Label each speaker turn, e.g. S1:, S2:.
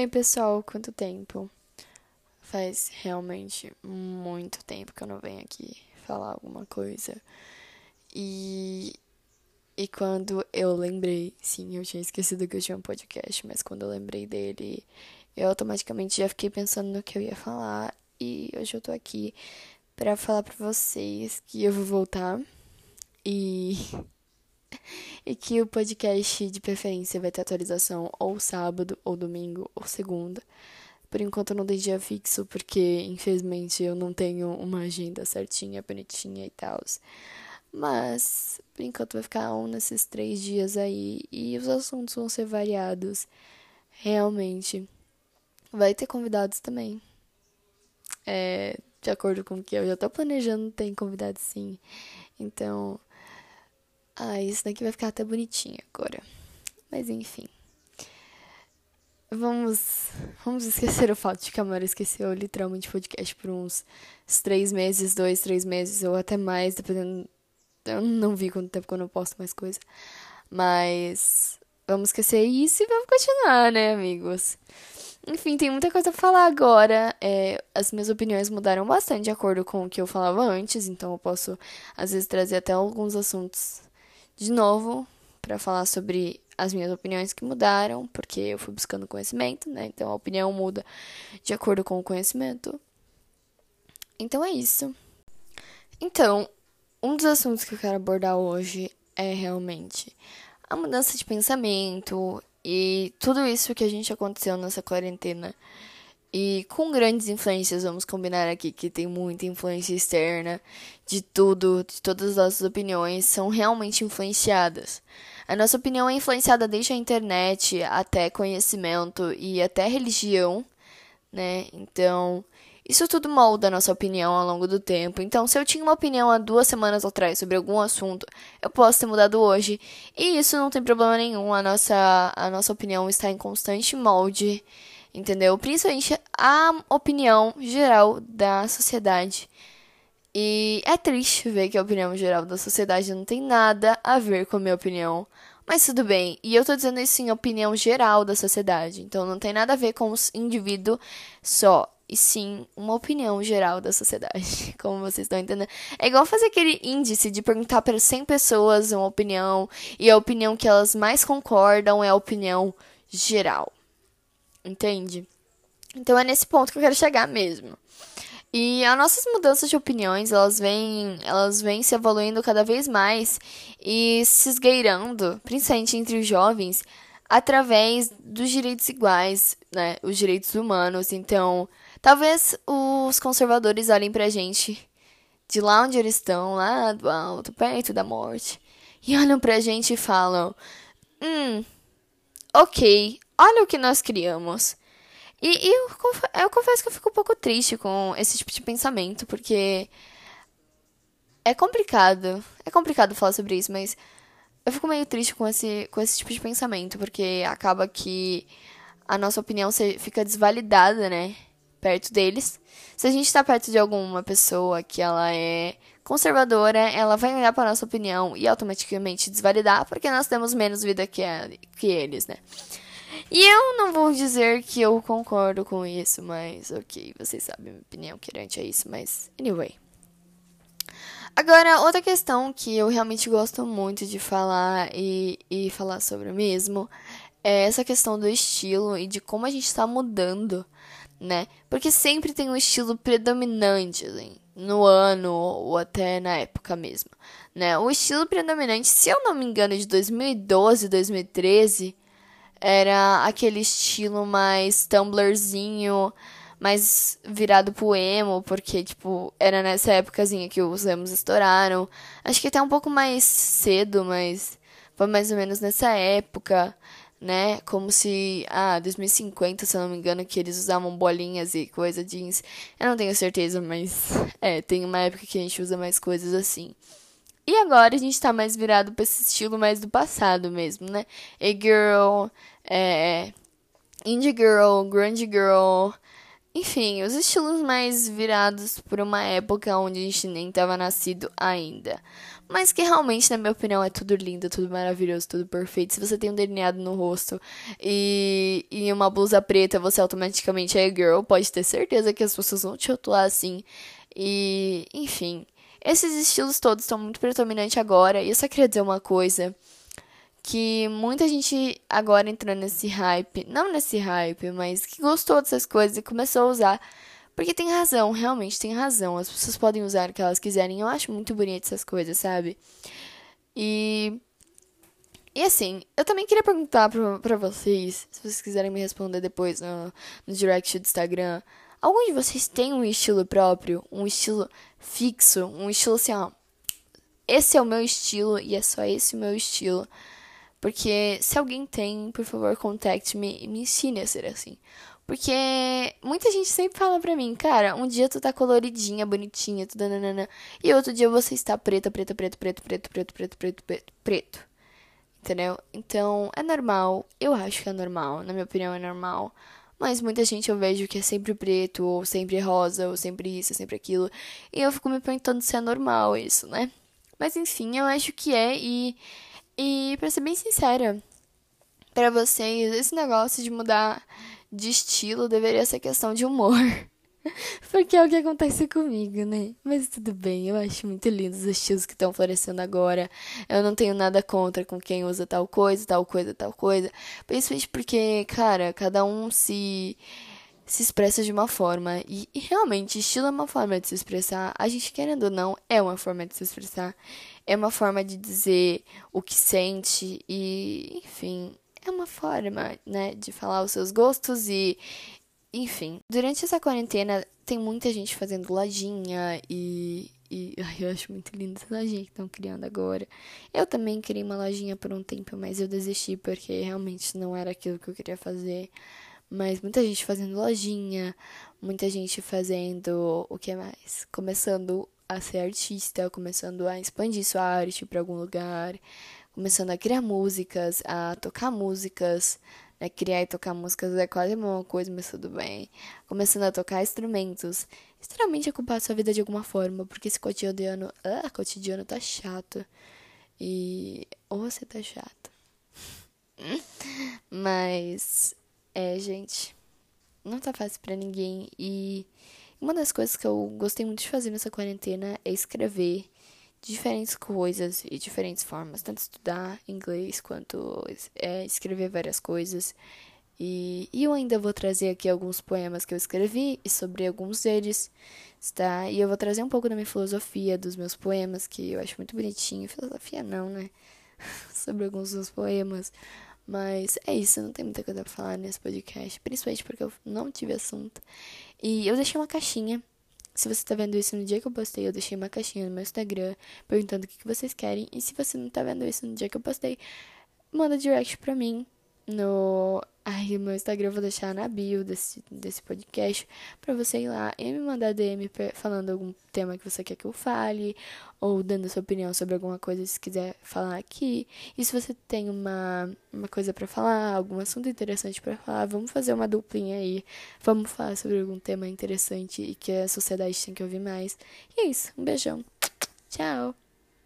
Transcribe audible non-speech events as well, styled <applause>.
S1: Oi, pessoal, quanto tempo? Faz realmente muito tempo que eu não venho aqui falar alguma coisa. E e quando eu lembrei, sim, eu tinha esquecido que eu tinha um podcast, mas quando eu lembrei dele, eu automaticamente já fiquei pensando no que eu ia falar e hoje eu tô aqui para falar para vocês que eu vou voltar e <laughs> e que o podcast de preferência vai ter atualização ou sábado, ou domingo, ou segunda. Por enquanto eu não dei dia fixo, porque infelizmente eu não tenho uma agenda certinha, bonitinha e tal. Mas, por enquanto vai ficar um nesses três dias aí. E os assuntos vão ser variados. Realmente. Vai ter convidados também. É, de acordo com o que eu já tô planejando, tem convidados sim. Então, ah, isso daqui vai ficar até bonitinho agora. Mas enfim. Vamos, vamos esquecer o fato de que a Mara esqueceu literalmente o podcast por uns três meses, dois, três meses, ou até mais, dependendo. Eu não vi quanto tempo que eu posto mais coisa. Mas vamos esquecer isso e vamos continuar, né, amigos? Enfim, tem muita coisa pra falar agora. É, as minhas opiniões mudaram bastante de acordo com o que eu falava antes, então eu posso, às vezes, trazer até alguns assuntos de novo para falar sobre as minhas opiniões que mudaram, porque eu fui buscando conhecimento, né? Então a opinião muda de acordo com o conhecimento. Então é isso. Então, um dos assuntos que eu quero abordar hoje é realmente a mudança de pensamento e tudo isso que a gente aconteceu nessa quarentena e com grandes influências, vamos combinar aqui que tem muita influência externa de tudo, de todas as nossas opiniões são realmente influenciadas. A nossa opinião é influenciada desde a internet até conhecimento e até religião, né? Então, isso tudo molda a nossa opinião ao longo do tempo. Então, se eu tinha uma opinião há duas semanas atrás sobre algum assunto, eu posso ter mudado hoje. E isso não tem problema nenhum. A nossa, a nossa opinião está em constante molde entendeu? Principalmente a opinião geral da sociedade. E é triste ver que a opinião geral da sociedade não tem nada a ver com a minha opinião. Mas tudo bem, e eu tô dizendo isso em opinião geral da sociedade, então não tem nada a ver com os indivíduos só, e sim uma opinião geral da sociedade, <laughs> como vocês estão entendendo. É igual fazer aquele índice de perguntar para 100 pessoas uma opinião, e a opinião que elas mais concordam é a opinião geral. Entende? Então é nesse ponto que eu quero chegar mesmo. E as nossas mudanças de opiniões, elas vêm, elas vêm se evoluindo cada vez mais e se esgueirando, principalmente entre os jovens, através dos direitos iguais, né, os direitos humanos. Então, talvez os conservadores olhem pra gente de lá onde eles estão, lá do alto, perto da morte, e olham pra gente e falam: "Hum, OK, olha o que nós criamos. E, e eu, eu confesso que eu fico um pouco triste com esse tipo de pensamento, porque é complicado. É complicado falar sobre isso, mas eu fico meio triste com esse, com esse tipo de pensamento, porque acaba que a nossa opinião fica desvalidada, né? Perto deles. Se a gente tá perto de alguma pessoa que ela é conservadora, ela vai olhar para nossa opinião e automaticamente desvalidar, porque nós temos menos vida que, a, que eles, né? E eu não vou dizer que eu concordo com isso, mas ok, vocês sabem minha opinião querente a isso, mas anyway. Agora, outra questão que eu realmente gosto muito de falar e, e falar sobre mesmo é essa questão do estilo e de como a gente está mudando, né? Porque sempre tem um estilo predominante, assim, no ano ou até na época mesmo, né? O estilo predominante, se eu não me engano, de 2012, 2013 era aquele estilo mais tumblerzinho, mais virado pro emo, porque, tipo, era nessa épocazinha que os emos estouraram. Acho que até um pouco mais cedo, mas foi mais ou menos nessa época, né? Como se, ah, 2050, se eu não me engano, que eles usavam bolinhas e coisa jeans. Eu não tenho certeza, mas é, tem uma época que a gente usa mais coisas assim. E agora a gente tá mais virado pra esse estilo mais do passado mesmo, né? A girl, é, indie girl, grunge girl, enfim, os estilos mais virados por uma época onde a gente nem tava nascido ainda. Mas que realmente, na minha opinião, é tudo lindo, tudo maravilhoso, tudo perfeito. Se você tem um delineado no rosto e, e uma blusa preta, você automaticamente é girl. Pode ter certeza que as pessoas vão te rotular assim. E, enfim, esses estilos todos estão muito predominantes agora. E eu só queria dizer uma coisa que muita gente agora entrou nesse hype, não nesse hype, mas que gostou dessas coisas e começou a usar. Porque tem razão, realmente tem razão. As pessoas podem usar o que elas quiserem. Eu acho muito bonito essas coisas, sabe? E. E assim, eu também queria perguntar pra, pra vocês, se vocês quiserem me responder depois no, no direct do Instagram. Algum de vocês tem um estilo próprio? Um estilo fixo? Um estilo assim, ó. Esse é o meu estilo e é só esse o meu estilo. Porque se alguém tem, por favor, contacte-me e me ensine a ser assim. Porque muita gente sempre fala pra mim, cara, um dia tu tá coloridinha, bonitinha, tudo nanana, e outro dia você está preta, preta, preto, preto, preto, preto, preto, preto, preto, preto. Entendeu? Então, é normal. Eu acho que é normal. Na minha opinião, é normal. Mas muita gente eu vejo que é sempre preto, ou sempre rosa, ou sempre isso, sempre aquilo. E eu fico me perguntando se é normal isso, né? Mas enfim, eu acho que é e e para ser bem sincera, para vocês, esse negócio de mudar de estilo deveria ser questão de humor. <laughs> Porque é o que acontece comigo, né? Mas tudo bem, eu acho muito lindo os estilos que estão florescendo agora. Eu não tenho nada contra com quem usa tal coisa, tal coisa, tal coisa. Principalmente porque, cara, cada um se se expressa de uma forma. E, e, realmente, estilo é uma forma de se expressar. A gente, querendo ou não, é uma forma de se expressar. É uma forma de dizer o que sente. E, enfim, é uma forma, né, de falar os seus gostos e. Enfim, durante essa quarentena tem muita gente fazendo lojinha e, e ai, eu acho muito lindo essa lojinha que estão criando agora. Eu também queria uma lojinha por um tempo, mas eu desisti porque realmente não era aquilo que eu queria fazer. Mas muita gente fazendo lojinha, muita gente fazendo o que mais? Começando a ser artista, começando a expandir sua arte para algum lugar, começando a criar músicas, a tocar músicas, né? Criar e tocar músicas é quase a mesma coisa, mas tudo bem. Começando a tocar instrumentos, extremamente ocupar a sua vida de alguma forma, porque esse cotidiano, ah, cotidiano tá chato. E ou você tá chato. <laughs> Mas é, gente, não tá fácil para ninguém e uma das coisas que eu gostei muito de fazer nessa quarentena é escrever diferentes coisas e diferentes formas, tanto estudar inglês quanto é, escrever várias coisas. E, e, eu ainda vou trazer aqui alguns poemas que eu escrevi e sobre alguns deles, está? E eu vou trazer um pouco da minha filosofia dos meus poemas, que eu acho muito bonitinho. Filosofia não, né? <laughs> sobre alguns dos poemas. Mas é isso, não tem muita coisa pra falar nesse podcast, principalmente porque eu não tive assunto. E eu deixei uma caixinha. Se você tá vendo isso no dia que eu postei, eu deixei uma caixinha no meu Instagram perguntando o que, que vocês querem. E se você não tá vendo isso no dia que eu postei, manda direct pra mim no Aí o meu Instagram eu vou deixar na bio desse, desse podcast para você ir lá e me mandar DM falando algum tema que você quer que eu fale, ou dando sua opinião sobre alguma coisa se quiser falar aqui. E se você tem uma, uma coisa para falar, algum assunto interessante para falar, vamos fazer uma duplinha aí. Vamos falar sobre algum tema interessante e que a sociedade tem que ouvir mais. E é isso, um beijão. Tchau!